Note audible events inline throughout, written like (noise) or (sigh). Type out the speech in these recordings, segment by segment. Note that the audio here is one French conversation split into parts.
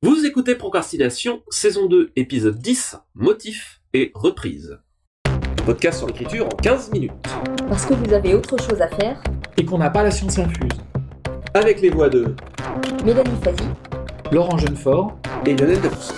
Vous écoutez Procrastination, saison 2, épisode 10, motif et reprise. Podcast sur l'écriture en 15 minutes. Parce que vous avez autre chose à faire, et qu'on n'a pas la science infuse. Avec les voix de Mélanie Fazi, Laurent Jeunefort, et Lionel Debus.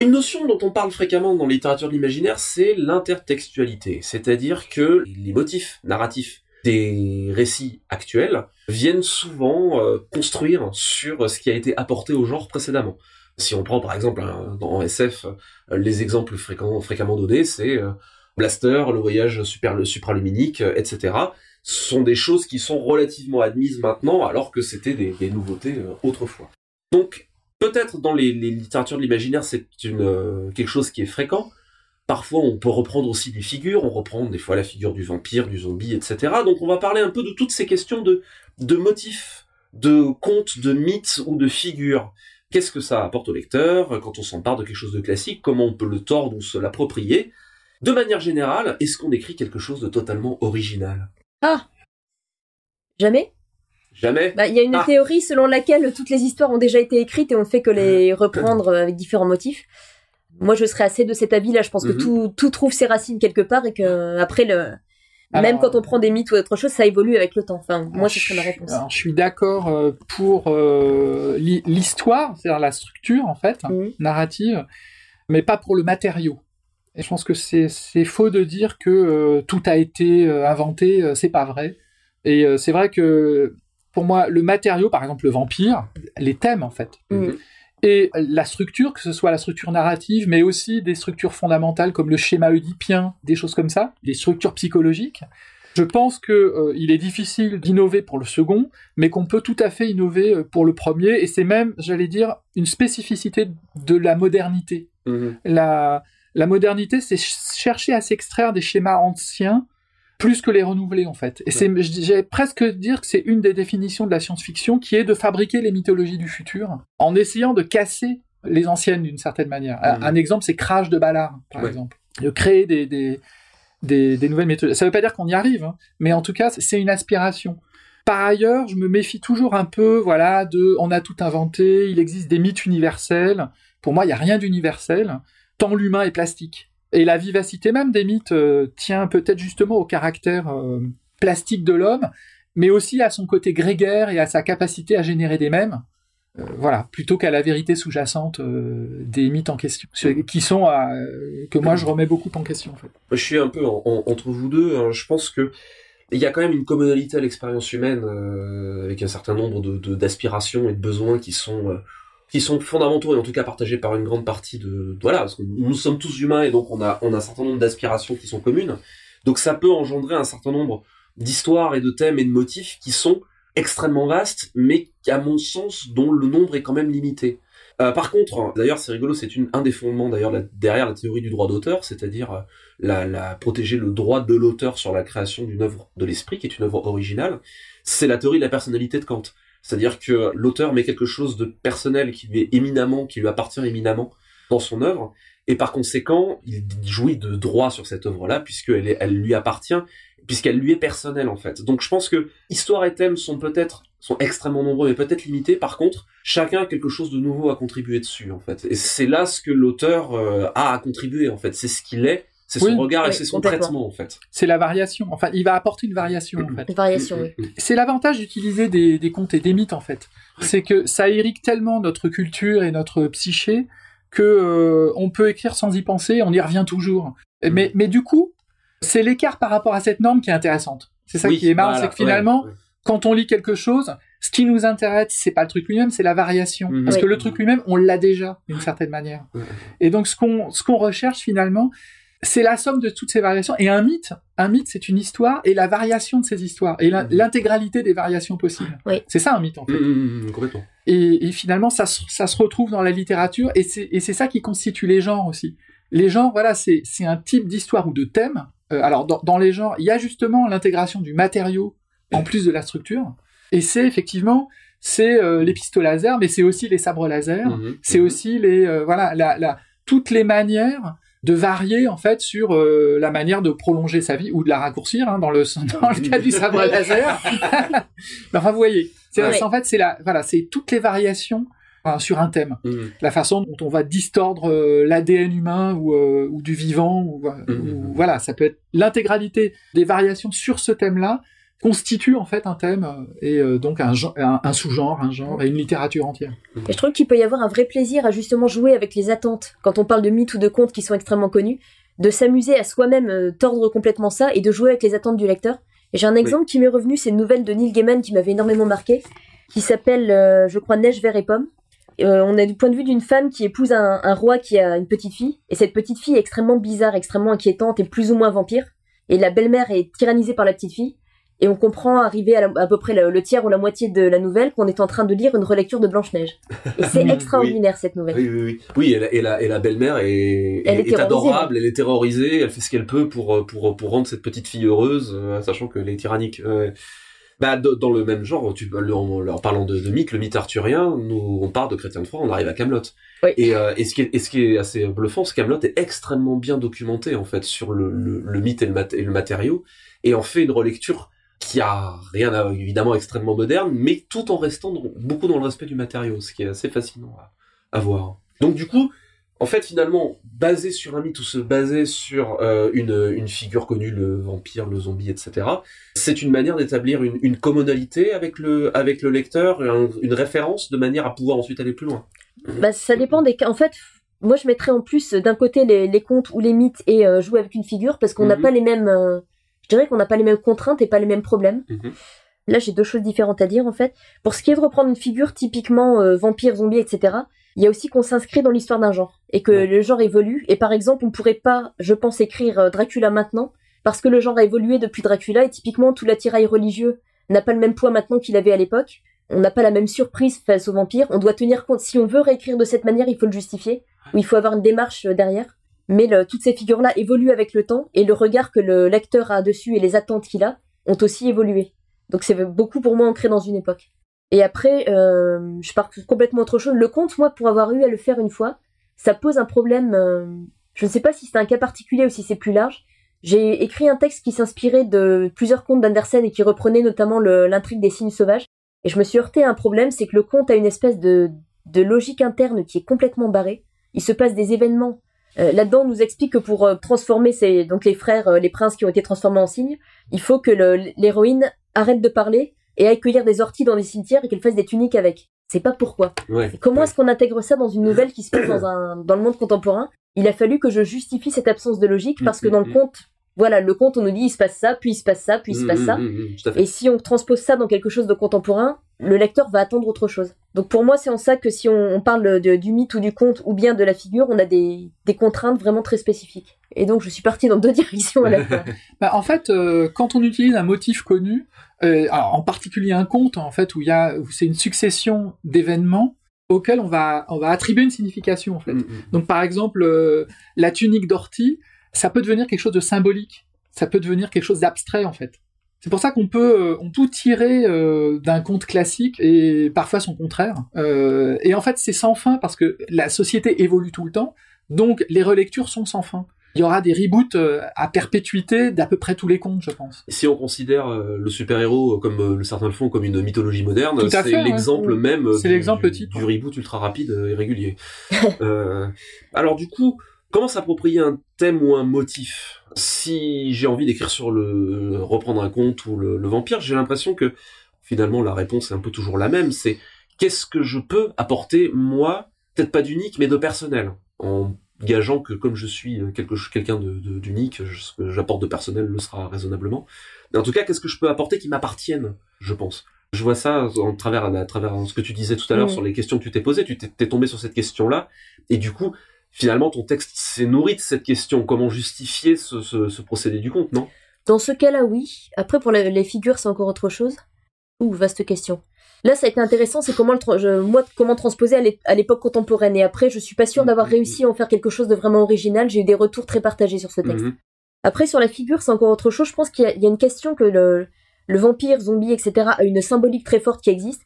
Une notion dont on parle fréquemment dans la littérature de l'imaginaire, c'est l'intertextualité. C'est-à-dire que les motifs narratifs des récits actuels viennent souvent euh, construire sur ce qui a été apporté au genre précédemment. Si on prend par exemple un- dans SF euh, les exemples fréquemment donnés, c'est euh, Blaster, le voyage supraluminique, euh, etc. Sont des choses qui sont relativement admises maintenant, alors que c'était des, nouveautés euh, autrefois. Donc peut-être dans les, les littératures de l'imaginaire, c'est euh, quelque chose qui est fréquent. Parfois, on peut reprendre aussi des figures, on reprend des fois la figure du vampire, du zombie, etc. Donc on va parler un peu de toutes ces questions de, de motifs, de contes, de mythes ou de figures. Qu'est-ce que ça apporte au lecteur quand on s'empare de quelque chose de classique? Comment on peut le tordre ou se l'approprier? De manière générale, est-ce qu'on écrit quelque chose de totalement original? Ah Jamais? Jamais? Bah, Il y a une Ah. théorie selon laquelle toutes les histoires ont déjà été écrites et on ne fait que les reprendre euh, avec différents motifs. Moi, je serais assez de cet avis-là. Je pense que Mhm. tout, tout trouve ses racines quelque part et que après le. Alors- Même quand on prend des mythes ou autre chose, ça évolue avec le temps. Enfin, moi, ce serait ma réponse. Alors, je suis d'accord euh, pour euh, l'histoire, c'est-à-dire la structure en fait, Mhm. narrative, mais pas pour le matériau. Et je pense que c'est faux de dire que euh, tout a été euh, inventé, euh, c'est pas vrai. Et euh, c'est vrai que pour moi, le matériau, par exemple le vampire, les thèmes en fait, Mhm. Et la structure, que ce soit la structure narrative, mais aussi des structures fondamentales comme le schéma oedipien, des choses comme ça, des structures psychologiques. Je pense que euh, il est difficile d'innover pour le second, mais qu'on peut tout à fait innover euh, pour le premier, et c'est même, j'allais dire, une spécificité de la modernité. Mhm. La, la modernité, c'est ch- chercher à s'extraire des schémas anciens plus que les renouveler en fait. Et c'est, j'ai presque dire que c'est une des définitions de la science-fiction qui est de fabriquer les mythologies du futur en essayant de casser les anciennes d'une certaine manière. Un- Mhm. Un exemple, c'est Crash de Ballard, par Ouais. exemple. De créer des, des, des, des nouvelles méthodes. Ça veut pas dire qu'on y arrive, hein, mais en tout cas, c'est une aspiration. Par ailleurs, je me méfie toujours un peu, voilà, de, on a tout inventé, il existe des mythes universels. Pour moi, il y a rien d'universel, tant l'humain est plastique. Et la vivacité même des mythes euh, tient peut-être justement au caractère euh, plastique de l'homme, mais aussi à son côté grégaire et à sa capacité à générer des mèmes. Euh, voilà, plutôt qu'à la vérité sous-jacente des mythes en question, qui sont que moi je remets beaucoup en question. Je suis un peu en- en- entre vous deux. hein. Je pense que il y a quand même une commonalité à l'expérience humaine avec un certain nombre de de- d'aspirations et de besoins qui sont qui sont fondamentaux et en tout cas partagés par une grande partie de voilà parce que nous sommes tous humains et donc on a on a un certain nombre d'aspirations qui sont communes. Donc ça peut engendrer un certain nombre d'histoires et de thèmes et de motifs qui sont extrêmement vastes, mais à mon sens dont le nombre est quand même limité. Euh, par contre, d'ailleurs, c'est rigolo, c'est un des fondements d'ailleurs derrière la théorie du droit d'auteur, c'est-à-dire euh, la protéger le droit de l'auteur sur la création d'une œuvre de l'esprit, qui est une œuvre originale. C'est la théorie de la personnalité de Kant, c'est-à-dire que l'auteur met quelque chose de personnel qui lui est éminemment, qui lui appartient éminemment dans son œuvre, et par conséquent, il jouit de droit sur cette œuvre-là puisqu'elle elle lui appartient, puisqu'elle lui est personnelle en fait. Donc je pense que histoire et thème sont peut-être sont extrêmement nombreux mais peut-être limités. Par contre, chacun a quelque chose de nouveau à contribuer dessus en fait. Et c'est là ce que l'auteur euh, a à contribuer en fait. C'est ce qu'il est, c'est son Oui. regard et c'est son traitement en fait. C'est la variation. Enfin, il va apporter une variation en (clears throat) fait. Une variation, Mm, oui. mm, mm. C'est l'avantage d'utiliser des, des contes et des mythes en fait. C'est que ça irrigue tellement notre culture et notre psyché que euh, on peut écrire sans y penser, on y revient toujours. Mm. Mais, mais du coup, c'est l'écart par rapport à cette norme qui est intéressante. C'est ça Oui, qui est marrant, voilà, c'est que finalement, ouais, ouais. quand on lit quelque chose, ce qui nous intéresse, c'est pas le truc lui-même, c'est la variation. Mhm. Parce Oui. que le truc lui-même, on l'a déjà d'une certaine manière. Et donc, ce qu'on ce qu'on recherche finalement, c'est la somme de toutes ces variations. Et un mythe, un mythe, c'est une histoire et la variation de ces histoires et Mhm. l'intégralité des variations possibles. Oui. C'est ça un mythe en fait. Mm, mm, mm, complètement. Et, et finalement, ça, se- ça se retrouve dans la littérature et c'est ça qui constitue les genres aussi. Les genres, voilà, c'est un type d'histoire ou de thème. Euh, alors, dans, dans les genres, il y a justement l'intégration du matériau en plus de la structure. Et c'est effectivement, c'est euh, les pistolets laser, mais c'est aussi les sabres laser. C'est aussi les, euh, voilà, la, la, toutes les manières de varier en fait sur euh, la manière de prolonger sa vie ou de la raccourcir hein, dans le (laughs) dans le cas du sabre laser. (laughs) enfin, vous voyez, c'est Ouais. en fait c'est la voilà, c'est toutes les variations sur un thème, Mhm. la façon dont on va distordre euh, l'ADN humain ou, euh, ou du vivant ou, Mhm. ou- voilà, ça peut être l'intégralité des variations sur ce thème-là constitue en fait un thème euh, et euh, donc un, gen- un, un sous-genre, un genre et une littérature entière. Et je trouve qu'il peut y avoir un vrai plaisir à justement jouer avec les attentes quand on parle de mythes ou de contes qui sont extrêmement connus, de s'amuser à soi-même euh, tordre complètement ça et de jouer avec les attentes du lecteur. Et j'ai un exemple qui m'est revenu, c'est une nouvelle de Neil Gaiman qui m'avait énormément marqué, qui s'appelle, euh, je crois, Neige, verre et pomme. Euh, on est du point de vue d'une femme qui épouse un, un roi qui a une petite fille, et cette petite fille est extrêmement bizarre, extrêmement inquiétante et plus ou moins vampire. Et la belle-mère est tyrannisée par la petite fille. Et on comprend, arrivé à, la- à peu près le, le tiers ou la moitié de la nouvelle, qu'on est en train de lire une relecture de Blanche-Neige. Et c'est (laughs) Oui, extraordinaire cette nouvelle. Oui, oui, oui. Oui, et la, et la, et la belle-mère est, Elle est est adorable, elle est terrorisée, elle fait ce qu'elle peut pour, euh, pour, pour rendre cette petite fille heureuse, euh, sachant qu'elle est tyrannique. Ouais. Bah, dans le même genre, tu, en, en parlant de, de mythe, le mythe arthurien, nous, on part de Chrétien de Troyes, on arrive à Camelot. Oui. Et, euh, et, ce qui est, et ce qui est assez bluffant, c'est que Camelot est extrêmement bien documenté, en fait, sur le, le, le mythe et le, mat- et le matériau, et en fait une relecture qui a rien à, évidemment extrêmement moderne, mais tout en restant dans- beaucoup dans le respect du matériau, ce qui est assez fascinant à, à voir. Donc du coup, en fait, finalement, basé sur un mythe ou se baser sur euh, une, une figure connue, le vampire, le zombie, etc., c'est une manière d'établir une, une commonalité avec le, avec le lecteur, un- une référence de manière à pouvoir ensuite aller plus loin. Bah, ça dépend des cas. En fait, moi, je mettrais en plus d'un côté les, les contes ou les mythes et euh, jouer avec une figure parce qu'on n'a Mhm. pas les mêmes. euh, je dirais qu'on n'a pas les mêmes contraintes et pas les mêmes problèmes. Mhm. Là, j'ai deux choses différentes à dire en fait. Pour ce qui est de reprendre une figure typiquement euh, vampire, zombie, etc. Il y a aussi qu'on s'inscrit dans l'histoire d'un genre et que Ouais. le genre évolue. Et par exemple, on pourrait pas, je pense, écrire euh, Dracula maintenant parce que le genre a évolué depuis Dracula et typiquement tout l'attirail religieux n'a pas le même poids maintenant qu'il avait à l'époque. On n'a pas la même surprise face aux vampires. On doit tenir compte. Si on veut réécrire de cette manière, il faut le justifier. Ou il faut avoir une démarche euh, derrière. Mais toutes ces figures-là évoluent avec le temps et le regard que le lecteur a dessus et les attentes qu'il a ont aussi évolué. Donc c'est beaucoup pour moi ancré dans une époque. Et après, euh, je pars complètement autre chose. Le conte, moi, pour avoir eu à le faire une fois, ça pose un problème. euh, je ne sais pas si c'est un cas particulier ou si c'est plus large. J'ai écrit un texte qui s'inspirait de plusieurs contes d'Andersen et qui reprenait notamment l'intrigue des signes sauvages. Et je me suis heurté à un problème, c'est que le conte a une espèce de logique interne qui est complètement barrée. Il se passe des événements. Euh, Là-dedans, on nous explique que pour euh, transformer ces, donc les frères, euh, les princes qui ont été transformés en cygnes, il faut que l'héroïne arrête de parler et aille cueillir des orties dans des cimetières et qu'elle fasse des tuniques avec. C'est pas pourquoi. Ouais. Comment est-ce qu'on intègre ça dans une nouvelle qui se passe dans, un, dans le monde contemporain? Il a fallu que je justifie cette absence de logique parce que dans le conte, voilà, le conte, on nous dit il se passe ça, puis il se passe ça, puis il se passe ça. Et si on transpose ça dans quelque chose de contemporain, le lecteur va attendre autre chose. Donc pour moi, c'est en ça que si on, on parle de- du mythe ou du conte ou bien de la figure, on a des, des contraintes vraiment très spécifiques. Et donc je suis partie dans deux (laughs) directions à la fois. (laughs) Bah, en fait, euh, quand on utilise un motif connu, euh, alors, en particulier un conte, en fait, où il y a, c'est une succession d'événements auxquels on va, on va attribuer une signification, en fait. Mmh, mmh. Donc, par exemple, euh, la tunique d'ortie, ça peut devenir quelque chose de symbolique. Ça peut devenir quelque chose d'abstrait, en fait. C'est pour ça qu'on peut, euh, on peut tirer euh, d'un conte classique et parfois son contraire. Euh, et en fait, c'est sans fin parce que la société évolue tout le temps. Donc, les relectures sont sans fin. Il y aura des reboots à perpétuité d'à peu près tous les contes, je pense. Si on considère le super-héros comme le certains le font comme une mythologie moderne, à c'est ouais. l'exemple Mm. même C'est du- l'exemple du, type, du ouais. reboot ultra rapide et régulier. (laughs) Euh, alors du coup, comment s'approprier un thème ou un motif? Si j'ai envie d'écrire sur le reprendre un conte ou le, le vampire, j'ai l'impression que finalement la réponse est un peu toujours la même. C'est qu'est-ce que je peux apporter moi, peut-être pas d'unique, mais de personnel, en gageant que comme je suis quelque quelqu'un d'unique, ce que j'apporte de personnel le sera raisonnablement. Mais en tout cas, qu'est-ce que je peux apporter qui m'appartienne, je pense? Je vois ça en travers, à travers ce que tu disais tout à l'heure Mhm. sur les questions que tu t'es posées. Tu t'es t'es tombé sur cette question-là, et du coup, finalement, ton texte s'est nourri de cette question. Comment justifier ce, ce, ce procédé du conte, non? Dans ce cas-là, oui. Après, pour les, figures, c'est encore autre chose. Ouh, vaste question. Là, ça a été intéressant, c'est comment le tra- je- moi comment transposer à l'é- à l'époque contemporaine. Et après, je suis pas sûre d'avoir Mhm. réussi à en faire quelque chose de vraiment original. J'ai eu des retours très partagés sur ce texte. Mhm. Après, sur la figure, c'est encore autre chose. Je pense qu'il y, a- il y a une question que le, le vampire, zombie, etc. a une symbolique très forte qui existe,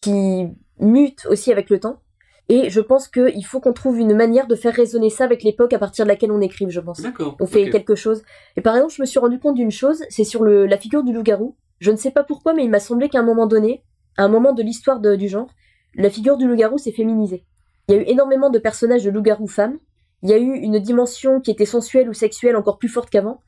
qui mute aussi avec le temps. Et je pense qu'il faut qu'on trouve une manière de faire résonner ça avec l'époque à partir de laquelle on écrive, je pense. D'accord. On fait quelque chose. Et par exemple, je me suis rendu compte d'une chose, c'est sur le, la figure du loup-garou. Je ne sais pas pourquoi, mais il m'a semblé qu'à un moment donné, à un moment de l'histoire du genre, la figure du loup-garou s'est féminisée. Il y a eu énormément de personnages de loup-garou femmes. Il y a eu une dimension qui était sensuelle ou sexuelle encore plus forte qu'avant.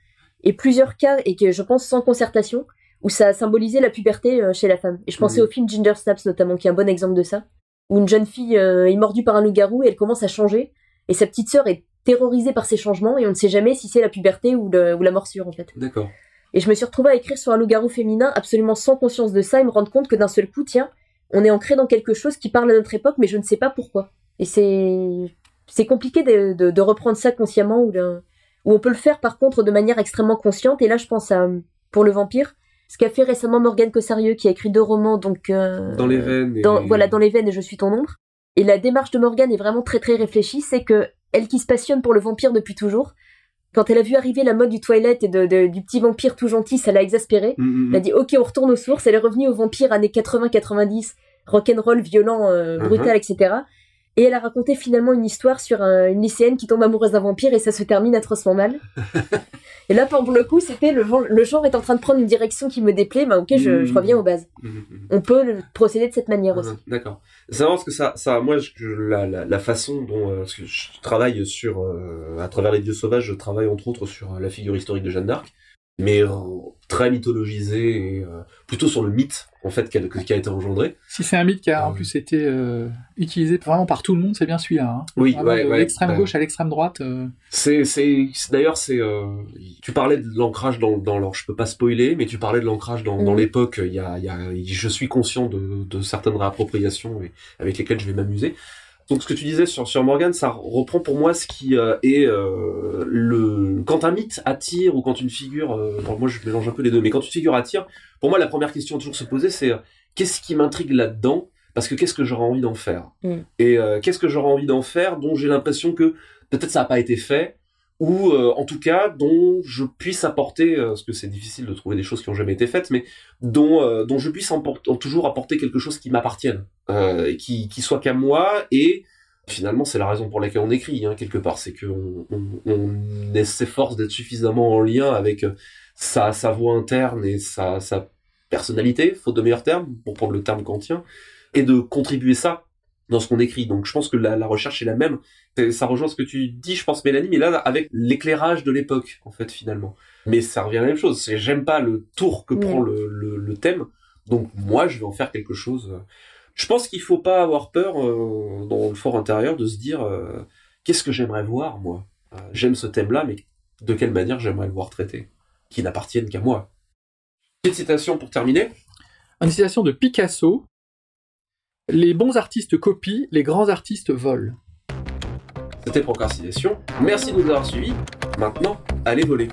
Et plusieurs cas, et que je pense sans concertation, où ça a symbolisé la puberté euh, chez la femme. Et je pensais au film Ginger Snaps notamment, qui est un bon exemple de ça. Où une jeune fille euh, est mordue par un loup-garou et elle commence à changer. Et sa petite sœur est terrorisée par ces changements et on ne sait jamais si c'est la puberté ou, le- ou la morsure en fait. D'accord. Et je me suis retrouvée à écrire sur un loup-garou féminin absolument sans conscience de ça et me rendre compte que d'un seul coup, tiens, on est ancré dans quelque chose qui parle à notre époque, mais je ne sais pas pourquoi. Et c'est c'est compliqué de, de, de reprendre ça consciemment ou de, ou on peut le faire par contre de manière extrêmement consciente. Et là, je pense à pour le vampire, ce qu'a fait récemment Morgane Cossarieux, qui a écrit deux romans, donc euh, Dans les veines. et- dans, voilà, dans les veines et je suis ton ombre. Et la démarche de Morgane est vraiment très très réfléchie, c'est que elle qui se passionne pour le vampire depuis toujours, quand elle a vu arriver la mode du Twilight et de, de- du petit vampire tout gentil, ça l'a exaspérée. Mm, mm, Elle a dit ok, on retourne aux sources. Elle est revenue au vampire années 80-90, rock'n'roll, violent, euh, Mhm. brutal, etc. Et elle a raconté finalement une histoire sur un- une lycéenne qui tombe amoureuse d'un vampire et ça se termine atrocement mal. (laughs) et là, pour le coup, c'était le, genre est en train de prendre une direction qui me déplaît. Bah ok, je, je Mhm. reviens aux bases. mm, mm, mm. On peut le- procéder de cette manière aussi. D'accord. C'est marrant parce que ça, ça, moi, je- la, la, la façon dont, euh, parce que je travaille sur, euh, à travers les dieux sauvages, je travaille entre autres sur euh, la figure historique de Jeanne d'Arc, mais euh, très mythologisée et euh, plutôt sur le mythe en fait qui a, qui a été engendré. Si c'est un mythe qui a en oui. plus été euh, utilisé vraiment par tout le monde, c'est bien celui-là. Hein. Oui, ouais, de ouais. l'extrême gauche à l'extrême droite. euh, C'est, d'ailleurs, c'est. euh, tu parlais de l'ancrage dans, dans. Alors, je peux pas spoiler, mais tu parlais de l'ancrage dans, dans Mhm. l'époque. Il y a, il y a, je suis conscient de, de certaines réappropriations et, avec lesquelles je vais m'amuser. Donc, ce que tu disais sur sur Morgan, ça reprend pour moi ce qui euh, est euh, le. Quand un mythe attire ou quand une figure. euh, moi, je mélange un peu les deux, mais quand une figure attire, pour moi, la première question à toujours se poser, c'est qu'est-ce qui m'intrigue là-dedans? Parce que qu'est-ce que j'aurais envie d'en faire? Mhm. Et qu'est-ce que j'aurais envie d'en faire dont j'ai l'impression que peut-être ça n'a pas été fait ou euh, en tout cas dont je puisse apporter, euh, parce que c'est difficile de trouver des choses qui ont jamais été faites, mais dont euh, je puisse toujours apporter quelque chose qui m'appartienne, qui soit qu'à moi et finalement c'est la raison pour laquelle on écrit hein, quelque part, c'est qu'on on, on s'efforce d'être suffisamment en lien avec sa voix interne et sa personnalité, faute de meilleurs termes pour prendre le terme kantien, et de contribuer ça dans ce qu'on écrit. Donc je pense que la, la recherche est la même. Ça rejoint ce que tu dis, je pense, Mélanie, mais là, avec l'éclairage de l'époque, en fait, finalement. Mais ça revient à la même chose. J'aime pas le tour que prend le, le, le thème. Donc moi, je vais en faire quelque chose. Je pense qu'il faut pas avoir peur euh, dans le fort intérieur de se dire euh, qu'est-ce que j'aimerais voir, moi? Euh, J'aime ce thème-là, mais de quelle manière j'aimerais le voir traité, qui n'appartienne qu'à moi. Petite citation pour terminer. Une citation de Picasso. Les bons artistes copient, les grands artistes volent. C'était Procrastination. Merci de nous avoir suivis. Maintenant, allez voler.